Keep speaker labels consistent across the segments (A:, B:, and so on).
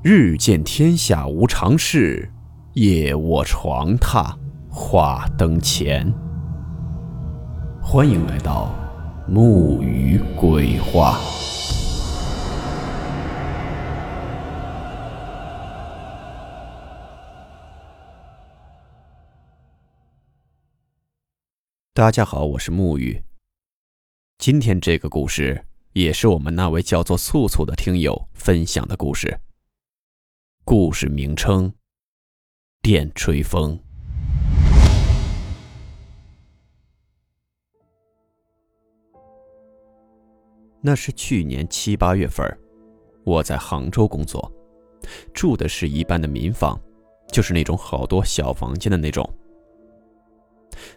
A: 日见天下无常事，夜卧床榻话灯前。欢迎来到木鱼鬼话。大家好，我是木鱼。今天这个故事也是我们那位叫做素素的听友分享的故事。故事名称：电吹风。那是去年七八月份，我在杭州工作，住的是一般的民房，就是那种好多小房间的那种。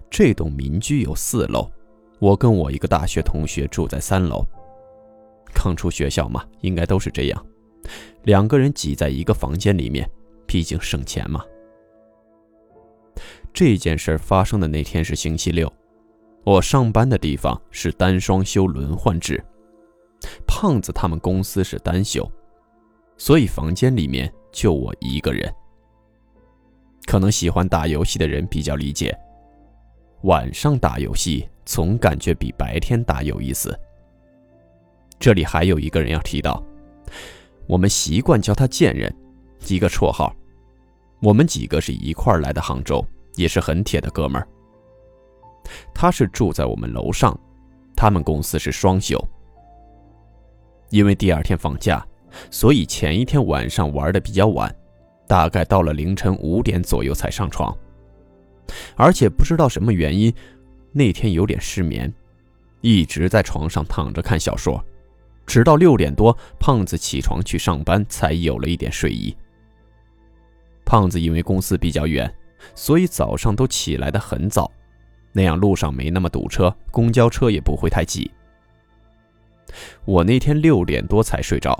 A: 这栋民居有四楼，我跟我一个大学同学住在三楼。刚出学校嘛，应该都是这样。两个人挤在一个房间里面，毕竟省钱嘛。这件事发生的那天是星期六，我上班的地方是单双休轮换制，胖子他们公司是单休，所以房间里面就我一个人。可能喜欢打游戏的人比较理解，晚上打游戏总感觉比白天打有意思。这里还有一个人要提到。我们习惯叫他贱人，一个绰号。我们几个是一块来的杭州，也是很铁的哥们儿。他是住在我们楼上，他们公司是双休。因为第二天放假，所以前一天晚上玩的比较晚，大概到了凌晨五点左右才上床。而且不知道什么原因，那天有点失眠，一直在床上躺着看小说。直到六点多，胖子起床去上班，才有了一点睡意。胖子因为公司比较远，所以早上都起来的很早，那样路上没那么堵车，公交车也不会太挤。我那天六点多才睡着，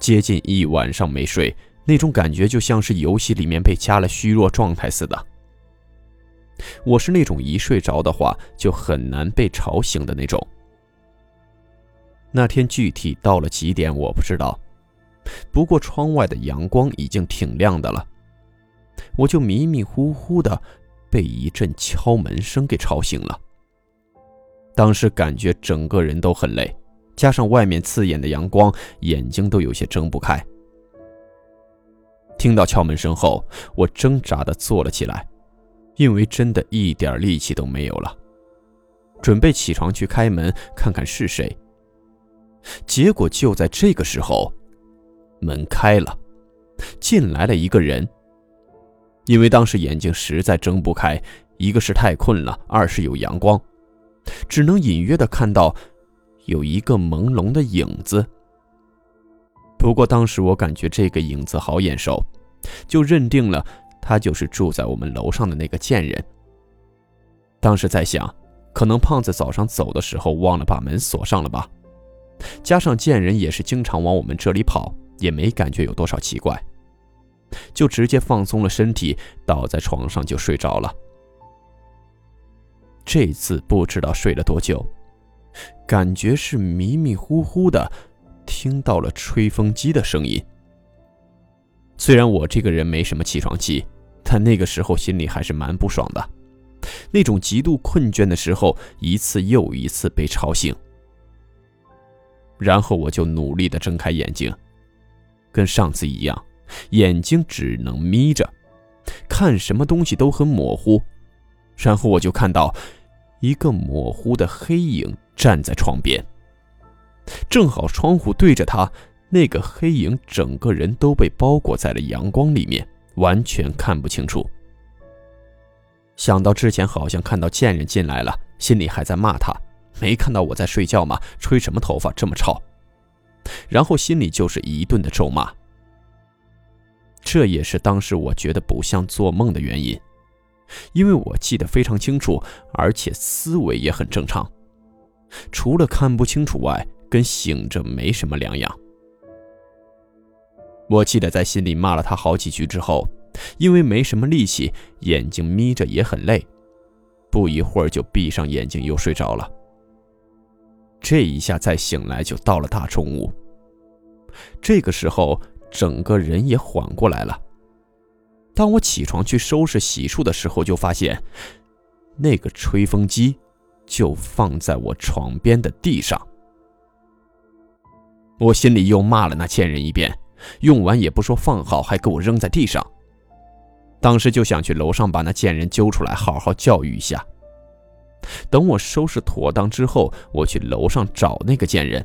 A: 接近一晚上没睡，那种感觉就像是游戏里面被加了虚弱状态似的。我是那种一睡着的话就很难被吵醒的那种。那天具体到了几点我不知道，不过窗外的阳光已经挺亮的了，我就迷迷糊糊的被一阵敲门声给吵醒了。当时感觉整个人都很累，加上外面刺眼的阳光，眼睛都有些睁不开。听到敲门声后，我挣扎的坐了起来，因为真的一点力气都没有了，准备起床去开门看看是谁。结果就在这个时候，门开了，进来了一个人。因为当时眼睛实在睁不开，一个是太困了，二是有阳光，只能隐约的看到有一个朦胧的影子。不过当时我感觉这个影子好眼熟，就认定了他就是住在我们楼上的那个贱人。当时在想，可能胖子早上走的时候忘了把门锁上了吧。加上贱人也是经常往我们这里跑，也没感觉有多少奇怪，就直接放松了身体，倒在床上就睡着了。这次不知道睡了多久，感觉是迷迷糊糊的，听到了吹风机的声音。虽然我这个人没什么起床气，但那个时候心里还是蛮不爽的，那种极度困倦的时候，一次又一次被吵醒。然后我就努力的睁开眼睛，跟上次一样，眼睛只能眯着，看什么东西都很模糊。然后我就看到一个模糊的黑影站在窗边，正好窗户对着他，那个黑影整个人都被包裹在了阳光里面，完全看不清楚。想到之前好像看到贱人进来了，心里还在骂他。没看到我在睡觉吗？吹什么头发这么吵？然后心里就是一顿的咒骂。这也是当时我觉得不像做梦的原因，因为我记得非常清楚，而且思维也很正常，除了看不清楚外，跟醒着没什么两样。我记得在心里骂了他好几句之后，因为没什么力气，眼睛眯着也很累，不一会儿就闭上眼睛又睡着了。这一下再醒来就到了大中午。这个时候，整个人也缓过来了。当我起床去收拾洗漱的时候，就发现那个吹风机就放在我床边的地上。我心里又骂了那贱人一遍，用完也不说放好，还给我扔在地上。当时就想去楼上把那贱人揪出来，好好教育一下。等我收拾妥当之后，我去楼上找那个贱人。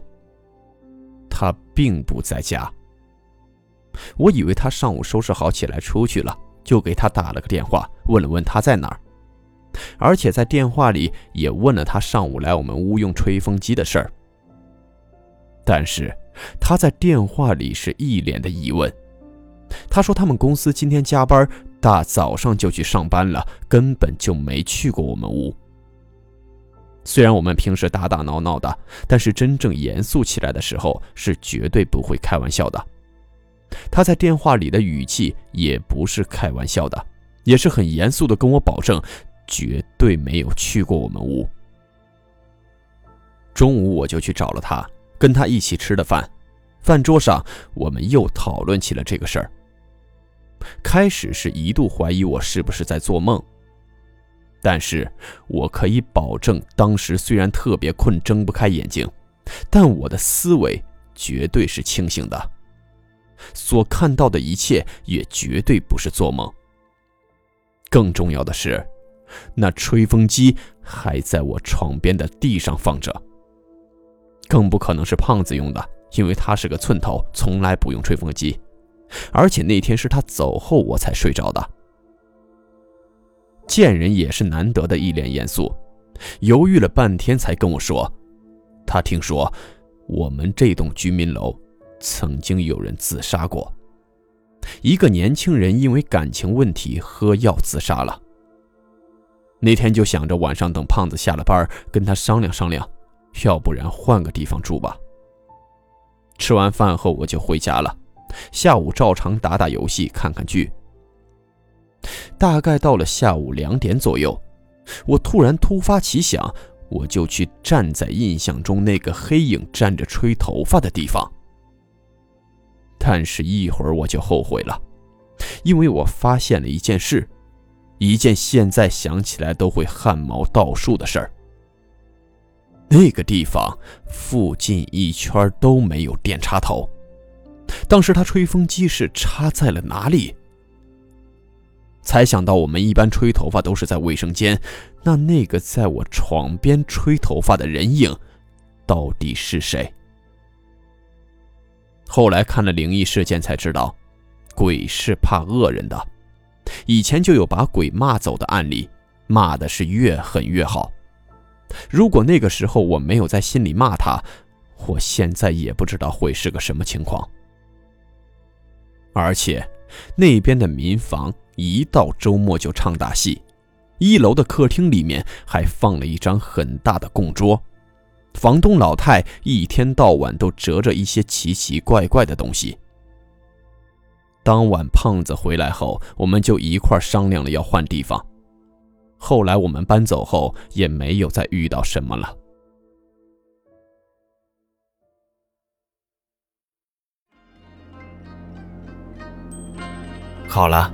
A: 他并不在家。我以为他上午收拾好起来出去了，就给他打了个电话，问了问他在哪儿，而且在电话里也问了他上午来我们屋用吹风机的事儿。但是他在电话里是一脸的疑问。他说他们公司今天加班，大早上就去上班了，根本就没去过我们屋。虽然我们平时打打闹闹的，但是真正严肃起来的时候是绝对不会开玩笑的。他在电话里的语气也不是开玩笑的，也是很严肃的跟我保证，绝对没有去过我们屋。中午我就去找了他，跟他一起吃的饭。饭桌上我们又讨论起了这个事儿。开始是一度怀疑我是不是在做梦。但是我可以保证，当时虽然特别困，睁不开眼睛，但我的思维绝对是清醒的，所看到的一切也绝对不是做梦。更重要的是，那吹风机还在我床边的地上放着，更不可能是胖子用的，因为他是个寸头，从来不用吹风机，而且那天是他走后我才睡着的。贱人也是难得的一脸严肃，犹豫了半天才跟我说：“他听说我们这栋居民楼曾经有人自杀过，一个年轻人因为感情问题喝药自杀了。那天就想着晚上等胖子下了班跟他商量商量，要不然换个地方住吧。”吃完饭后我就回家了，下午照常打打游戏，看看剧。大概到了下午两点左右，我突然突发奇想，我就去站在印象中那个黑影站着吹头发的地方。但是，一会儿我就后悔了，因为我发现了一件事，一件现在想起来都会汗毛倒竖的事儿。那个地方附近一圈都没有电插头，当时他吹风机是插在了哪里？才想到，我们一般吹头发都是在卫生间，那那个在我床边吹头发的人影，到底是谁？后来看了灵异事件才知道，鬼是怕恶人的，以前就有把鬼骂走的案例，骂的是越狠越好。如果那个时候我没有在心里骂他，我现在也不知道会是个什么情况。而且，那边的民房。一到周末就唱大戏，一楼的客厅里面还放了一张很大的供桌，房东老太一天到晚都折着一些奇奇怪怪的东西。当晚胖子回来后，我们就一块商量了要换地方。后来我们搬走后也没有再遇到什么了。
B: 好了。